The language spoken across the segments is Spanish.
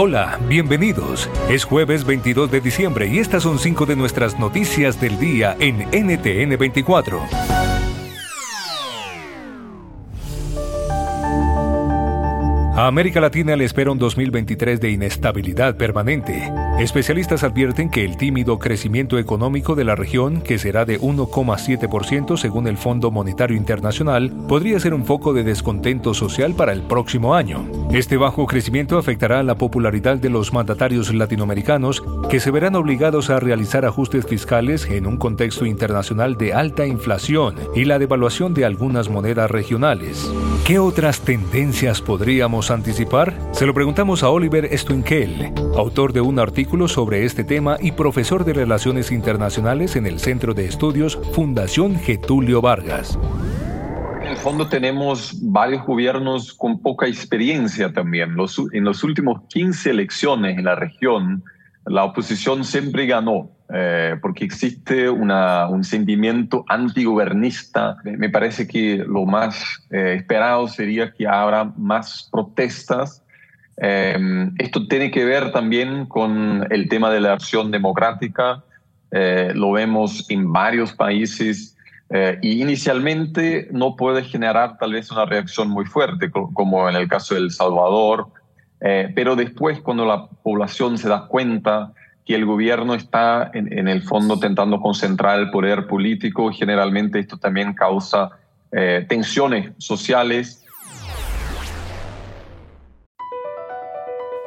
Hola, bienvenidos. Es jueves 22 de diciembre y estas son cinco de nuestras noticias del día en NTN 24. A América Latina le espera un 2023 de inestabilidad permanente. Especialistas advierten que el tímido crecimiento económico de la región, que será de 1,7% según el Fondo Monetario Internacional, podría ser un foco de descontento social para el próximo año. Este bajo crecimiento afectará a la popularidad de los mandatarios latinoamericanos, que se verán obligados a realizar ajustes fiscales en un contexto internacional de alta inflación y la devaluación de algunas monedas regionales. ¿Qué otras tendencias podríamos anticipar? Se lo preguntamos a Oliver Stuinkel, autor de un artículo sobre este tema y profesor de Relaciones Internacionales en el Centro de Estudios Fundación Getulio Vargas. En el fondo tenemos varios gobiernos con poca experiencia también. en los últimos 15 elecciones en la región, la oposición siempre ganó, eh, porque existe un sentimiento antigobernista. Me parece que lo más eh, esperado sería que habrá más protestas. Eh, esto tiene que ver también con el tema de la acción democrática. lo vemos en varios países y inicialmente no puede generar tal vez una reacción muy fuerte, como en el caso de El Salvador eh, pero después, cuando la población se da cuenta que el gobierno está en, el fondo tentando concentrar el poder político, generalmente esto también causa eh, tensiones sociales.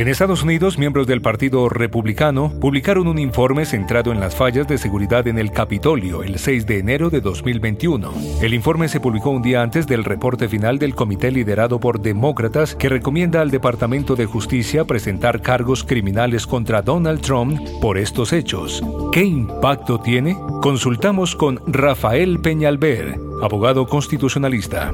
En Estados Unidos, miembros del Partido Republicano publicaron un informe centrado en las fallas de seguridad en el Capitolio el 6 de enero de 2021. El informe se publicó un día antes del reporte final del comité liderado por demócratas que recomienda al Departamento de Justicia presentar cargos criminales contra Donald Trump por estos hechos. ¿Qué impacto tiene? Consultamos con Rafael Peñalver, abogado constitucionalista.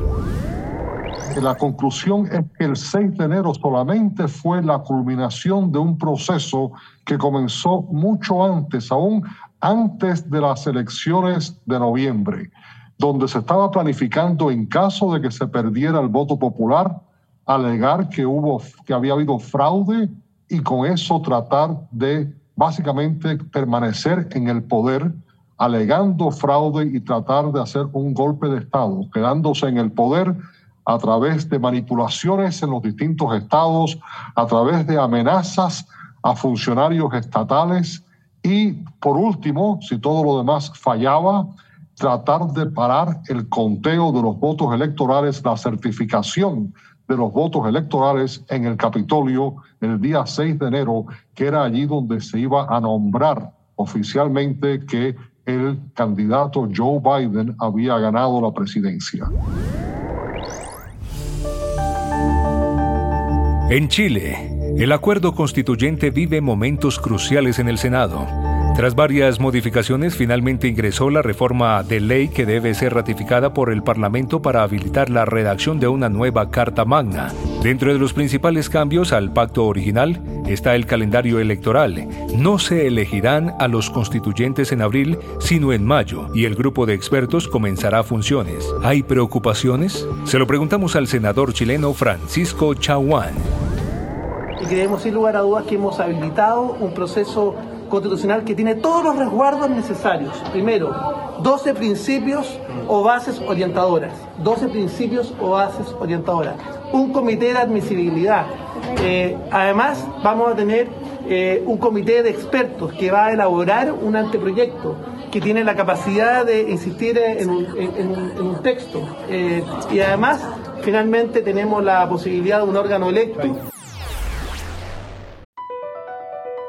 La conclusión es que el 6 de enero solamente fue la culminación de un proceso que comenzó mucho antes, aún antes de las elecciones de noviembre, donde se estaba planificando en caso de que se perdiera el voto popular, alegar que hubo que había habido fraude y con eso tratar de básicamente permanecer en el poder alegando fraude y tratar de hacer un golpe de Estado, quedándose en el poder a través de manipulaciones en los distintos estados, a través de amenazas a funcionarios estatales y, por último, si todo lo demás fallaba, tratar de parar el conteo de los votos electorales, la certificación de los votos electorales en el Capitolio el día 6 de enero, que era allí donde se iba a nombrar oficialmente que el candidato Joe Biden había ganado la presidencia. En Chile, el acuerdo constituyente vive momentos cruciales en el Senado. Tras varias modificaciones, finalmente ingresó la reforma de ley que debe ser ratificada por el Parlamento para habilitar la redacción de una nueva Carta Magna. Dentro de los principales cambios al pacto original está el calendario electoral. No se elegirán a los constituyentes en abril, sino en mayo, y el grupo de expertos comenzará funciones. ¿Hay preocupaciones? Se lo preguntamos al senador chileno Francisco Chaguán y creemos sin lugar a dudas que hemos habilitado un proceso constitucional que tiene todos los resguardos necesarios. Primero, 12 principios o bases orientadoras. 12 principios o bases orientadoras. Un comité de admisibilidad. Eh, además, vamos a tener eh, un comité de expertos que va a elaborar un anteproyecto que tiene la capacidad de insistir en un, texto. Eh, y además, finalmente tenemos la posibilidad de un órgano electo.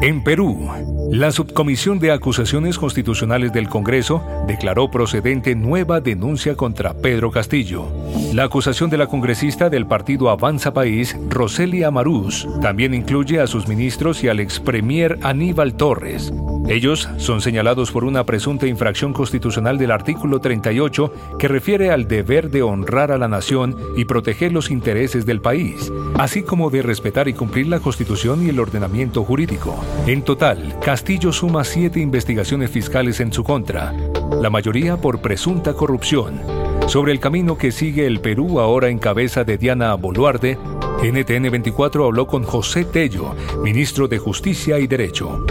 En Perú, la Subcomisión de Acusaciones Constitucionales del Congreso declaró procedente nueva denuncia contra Pedro Castillo. La acusación de la congresista del partido Avanza País, Roselia Marús, también incluye a sus ministros y al ex premier Aníbal Torres. Ellos son señalados por una presunta infracción constitucional del artículo 38 que refiere al deber de honrar a la nación y proteger los intereses del país, así como de respetar y cumplir la constitución y el ordenamiento jurídico. En total, Castillo suma siete investigaciones fiscales en su contra, la mayoría por presunta corrupción. Sobre el camino que sigue el Perú ahora en cabeza de Diana Boluarte, NTN 24 habló con José Tello, ministro de Justicia y Derecho.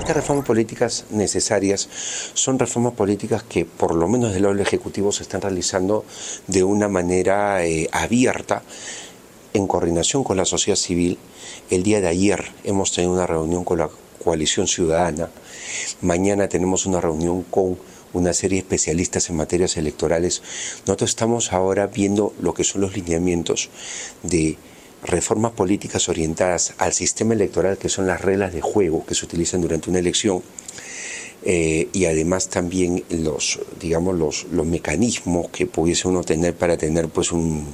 Estas reformas políticas necesarias son reformas políticas que por lo menos del lado del Ejecutivo se están realizando de una manera eh, abierta en coordinación con la sociedad civil. El día de ayer hemos tenido una reunión con la coalición ciudadana. Mañana tenemos una reunión con una serie de especialistas en materias electorales. Nosotros estamos ahora viendo lo que son los lineamientos de reformas políticas orientadas al sistema electoral, que son las reglas de juego que se utilizan durante una elección, eh, y además también los, digamos, los, los mecanismos que pudiese uno tener para tener pues un,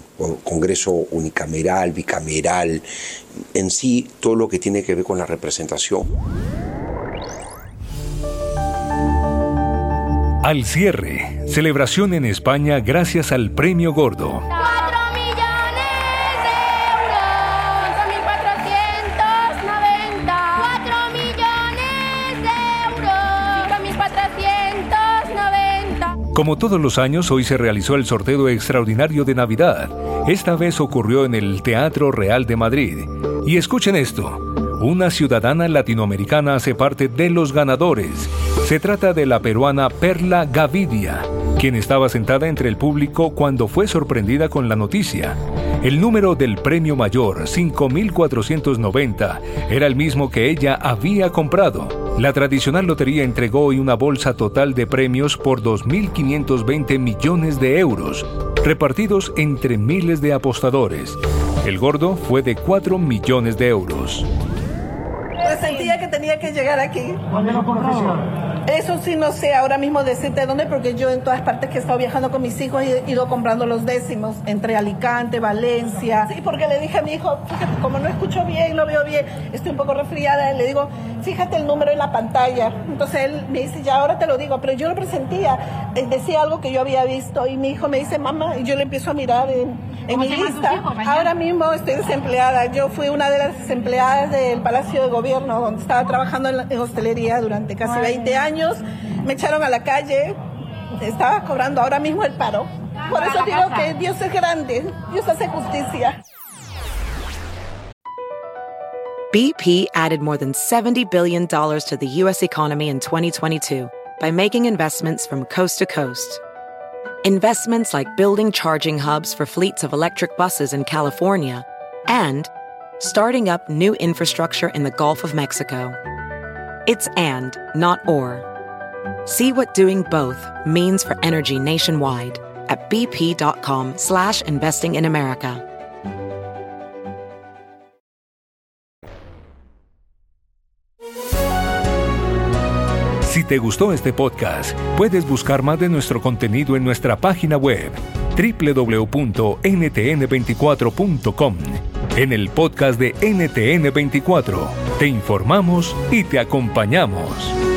congreso unicameral, bicameral, en sí todo lo que tiene que ver con la representación. Al cierre, celebración en España gracias al Premio Gordo. Como todos los años, hoy se realizó el sorteo extraordinario de Navidad. Esta vez ocurrió en el Teatro Real de Madrid. Y escuchen esto. Una ciudadana latinoamericana hace parte de los ganadores. Se trata de la peruana Perla Gavidia, quien estaba sentada entre el público cuando fue sorprendida con la noticia. El número del premio mayor, 5.490, era el mismo que ella había comprado. La tradicional lotería entregó hoy una bolsa total de premios por 2.520 millones de euros, repartidos entre miles de apostadores. El gordo fue de 4 millones de euros. Sentía que tenía que llegar aquí. Eso sí, no sé ahora mismo decirte dónde, porque yo en todas partes que he estado viajando con mis hijos he ido comprando los décimos, entre Alicante, Valencia. Sí, porque le dije a mi hijo, fíjate, como no escucho bien, no veo bien, estoy un poco resfriada, le digo, fíjate el número en la pantalla. Entonces él me dice, ya ahora te lo digo, pero yo lo presentía, decía algo que yo había visto y mi hijo me dice, mamá, y yo le empiezo a mirar en, en mi lista. Ahora mismo estoy desempleada. Yo fui una de las desempleadas del Palacio de Gobierno, donde estaba trabajando en, en hostelería durante casi 20 años me echaron a la calle, estaba cobrando ahora mismo el paro. Por eso digo que Dios es grande, Dios hace justicia. BP added more than $70 billion to the U.S. economy in 2022 by making investments from coast to coast. Investments like building charging hubs for fleets of electric buses in California and starting up new infrastructure in the Gulf of Mexico. It's and, not or. See what doing both means for energy nationwide at bp.com slash investing in America. Si te gustó este podcast, puedes buscar más de nuestro contenido en nuestra página web www.ntn24.com. En el podcast de NTN24 te informamos y te acompañamos.